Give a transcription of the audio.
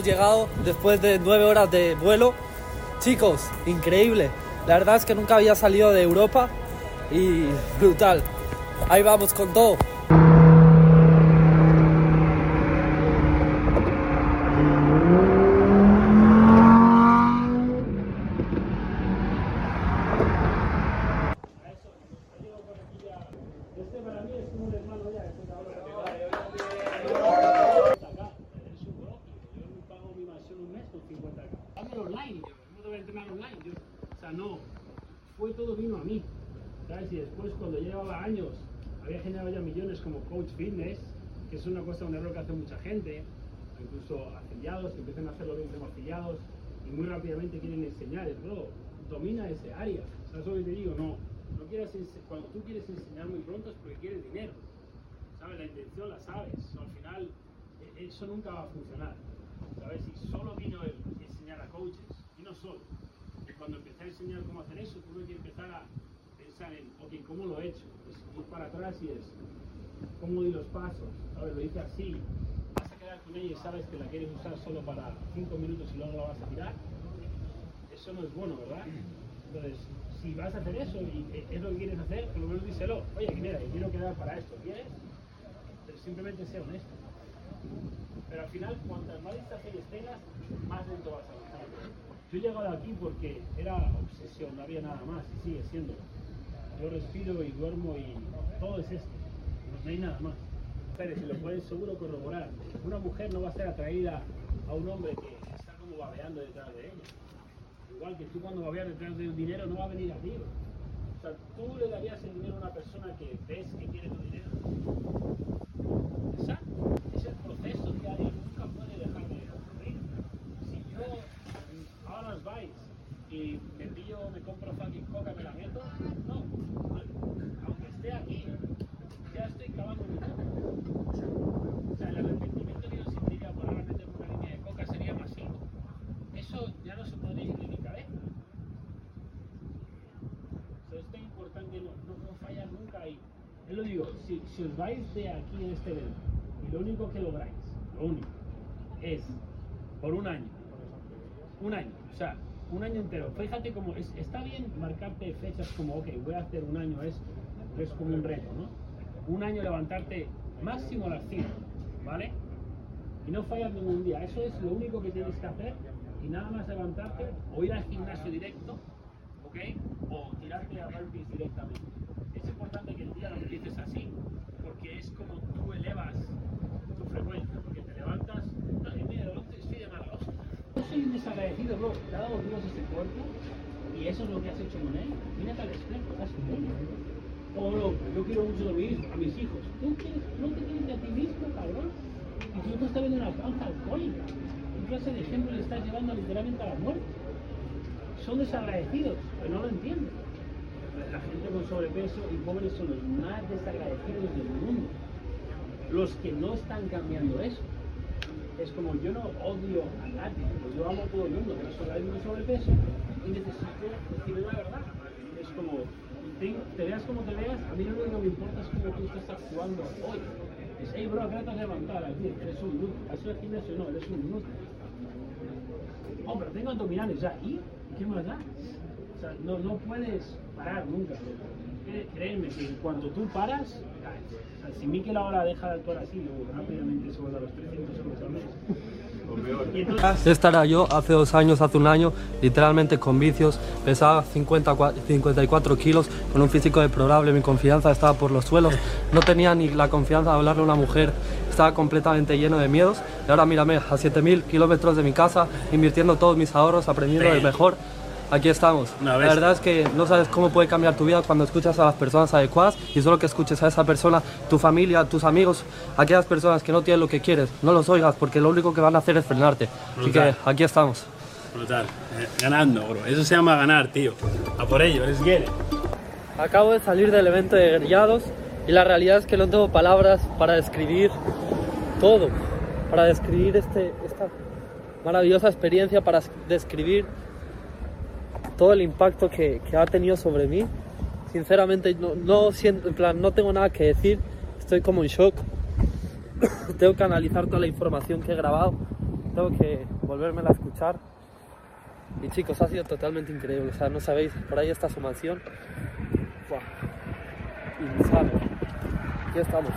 hemos llegado después de nueve horas de vuelo. Chicos, increíble. La verdad es que nunca había salido de Europa y brutal. Ahí vamos con todo no debe entrenar online. Yo, o sea, no, fue todo vino a mí. ¿sabes? Y después, cuando llevaba años, había generado ya millones como coach fitness, que es una cosa, un error que hace mucha gente, incluso afiliados, que empiezan a hacerlo bien como afiliados y muy rápidamente quieren enseñar. Es, bro, domina ese área. ¿Sabes lo que te digo? No, no quieras cuando tú quieres enseñar muy pronto es porque quieres dinero. ¿Sabes? La intención la sabes. Al final, e- eso nunca va a funcionar. ¿Sabes? Y solo vino el enseñar a coaches, y no solo. Cuando empecé a enseñar cómo hacer eso, tuve que empezar a pensar en, ok, ¿cómo lo he hecho? Es ir para atrás y es, ¿cómo di los pasos? ¿Sabes? Lo hice así. Vas a quedar con ella y sabes que la quieres usar solo para 5 minutos y luego la vas a tirar. Eso no es bueno, ¿verdad? Entonces, si vas a hacer eso y eh, es lo que quieres hacer, por lo menos díselo. Oye, mira, quiero quedar para esto. ¿Quieres? Pero simplemente sea honesto. Final, cuantas más distracciones tengas, más lento vas a avanzar. Yo he llegado aquí porque era obsesión, no había nada más y sigue siendo. Yo respiro y duermo y todo es esto. No hay nada más. Mujeres, y lo puedes seguro corroborar. Una mujer no va a ser atraída a un hombre que está como babeando detrás de ella. Igual que tú cuando babeas detrás de un dinero no va a venir a ti. O sea, tú le darías el dinero a una persona que ves que quiere tu dinero. Exacto. Es el proceso diario, nunca puede dejar de ocurrir. Si yo y me pillo, me compro fucking coca, me la meto, no. Aunque esté aquí, ya estoy cavando mi coca. O sea, el arrepentimiento que yo sentiría por ahora una línea de coca sería masivo. Eso ya no se podría mi cabeza. O sea, es tan importante no, no, no nunca ahí. Yo lo digo, si, si os vais de aquí en este evento y lo único que lográis, lo único, es por un año, un año, o sea, un año entero. Fíjate como es, está bien marcarte fechas como, ok, voy a hacer un año pero es como un reto, ¿no? Un año levantarte máximo a las 5, ¿vale? Y no fallar ningún día. Eso es lo único que tienes que hacer y nada más levantarte o ir al gimnasio directo, ¿ok? O tirarte a burpees directamente. Es importante que el día lo empieces así, porque es como tú elevas tu frecuencia, porque te levantas, no, y mira, no estoy de mala hostia. Yo desagradecido, bro, te ha dado Dios ese cuerpo y eso es lo que has hecho con él. Mírate al espejo, con él. Oh, no, yo quiero mucho a mis, a mis hijos. ¿Tú quieres, no te quieres ni a ti mismo, cabrón? Y tú no estás viendo una panza alcohólica. ¿Qué clase de ejemplo le estás llevando literalmente a la muerte? Son desagradecidos, pero no lo entienden. La gente con sobrepeso y pobres son los más desagradecidos del mundo. Los que no están cambiando eso. Es como yo no odio a nadie, yo amo a todo el mundo, pero sobre con sobrepeso y necesito decirle la verdad. Es como, te, veas como te veas, a mí lo único que me importa es cómo tú estás actuando hoy. Es, hey bro, ¿qué te has levantado? Eres un inútil. Eso es gimnasio, no, eres un inútil. Oh, pero tengo abdominales ya. ¿Y? ¿Qué más da? O sea, no, no puedes parar nunca. Créeme que en cuanto tú paras, caes. O sea, si Mikel ahora deja de actuar así, luego rápidamente se vuelve a los 300 euros al mes. Este era yo hace dos años, hace un año, literalmente con vicios, pesaba 50, cua- 54 kilos, con un físico deplorable, mi confianza estaba por los suelos, no tenía ni la confianza de hablarle a una mujer, estaba completamente lleno de miedos. Y ahora mírame, a 7000 kilómetros de mi casa, invirtiendo todos mis ahorros, aprendiendo del mejor. Aquí estamos. Una La verdad es que no sabes cómo puede cambiar tu vida cuando escuchas a las personas adecuadas y solo que escuches a esa persona, tu familia, tus amigos, aquellas personas que no tienen lo que quieres, no los oigas porque lo único que van a hacer es frenarte. Así que Brutal. aquí estamos. brutal. Eh, ganando, bro. Eso se llama ganar, tío. A por ello, get it. Acabo de salir del evento de guerrillados y la realidad es que no tengo palabras para describir todo, para describir este, esta maravillosa experiencia, para describir todo el impacto que, que ha tenido sobre mí. Sinceramente, no, no, siento, en plan, no tengo nada que decir, estoy como en shock. tengo que analizar toda la información que he grabado, tengo que volverme a escuchar. Y chicos, ha sido totalmente increíble, o sea, no sabéis, por ahí está su mansión. Buah. Insano. Aquí estamos.